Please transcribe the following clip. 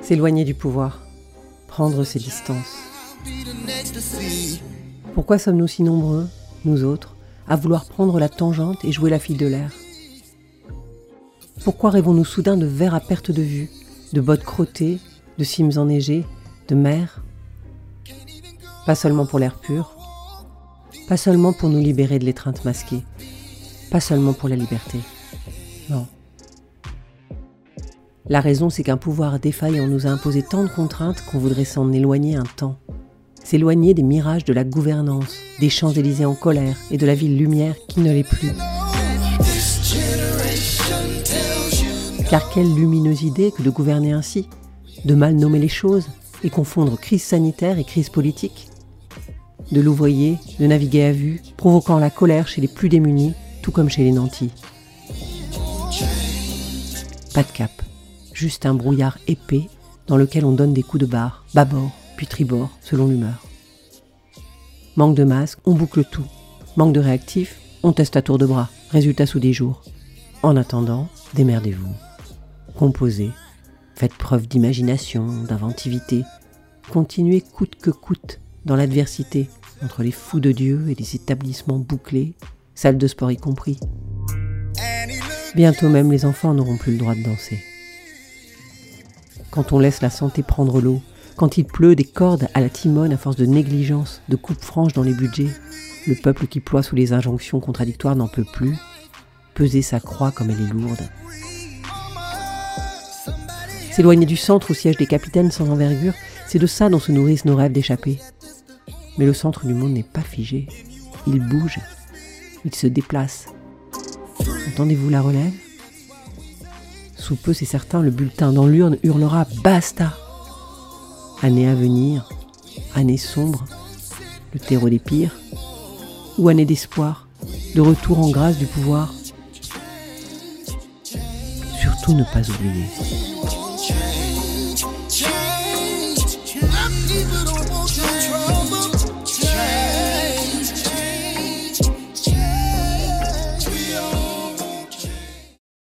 S'éloigner du pouvoir, prendre ses distances. Pourquoi sommes-nous si nombreux, nous autres, à vouloir prendre la tangente et jouer la fille de l'air? Pourquoi rêvons-nous soudain de verres à perte de vue, de bottes crottées, de cimes enneigées, de mer? Pas seulement pour l'air pur, pas seulement pour nous libérer de l'étreinte masquée, pas seulement pour la liberté. Non. La raison, c'est qu'un pouvoir défaillant nous a imposé tant de contraintes qu'on voudrait s'en éloigner un temps. S'éloigner des mirages de la gouvernance, des Champs-Élysées en colère et de la ville lumière qui ne l'est plus. Car quelle lumineuse idée que de gouverner ainsi, de mal nommer les choses et confondre crise sanitaire et crise politique de louvoyer, de naviguer à vue, provoquant la colère chez les plus démunis, tout comme chez les nantis. Pas de cap, juste un brouillard épais dans lequel on donne des coups de barre, bâbord, puis tribord, selon l'humeur. Manque de masque, on boucle tout. Manque de réactif, on teste à tour de bras. Résultat sous des jours. En attendant, démerdez-vous. Composez. Faites preuve d'imagination, d'inventivité. Continuez coûte que coûte dans l'adversité, entre les fous de Dieu et les établissements bouclés, salles de sport y compris. Bientôt même les enfants n'auront plus le droit de danser. Quand on laisse la santé prendre l'eau, quand il pleut des cordes à la timone à force de négligence, de coupes franches dans les budgets, le peuple qui ploie sous les injonctions contradictoires n'en peut plus, peser sa croix comme elle est lourde. S'éloigner du centre au siège des capitaines sans envergure, c'est de ça dont se nourrissent nos rêves d'échapper. Mais le centre du monde n'est pas figé. Il bouge. Il se déplace. Entendez-vous la relève? Sous peu, c'est certain, le bulletin dans l'urne hurlera Basta Année à venir, année sombre, le terreau des pires, ou année d'espoir, de retour en grâce du pouvoir. Surtout ne pas oublier.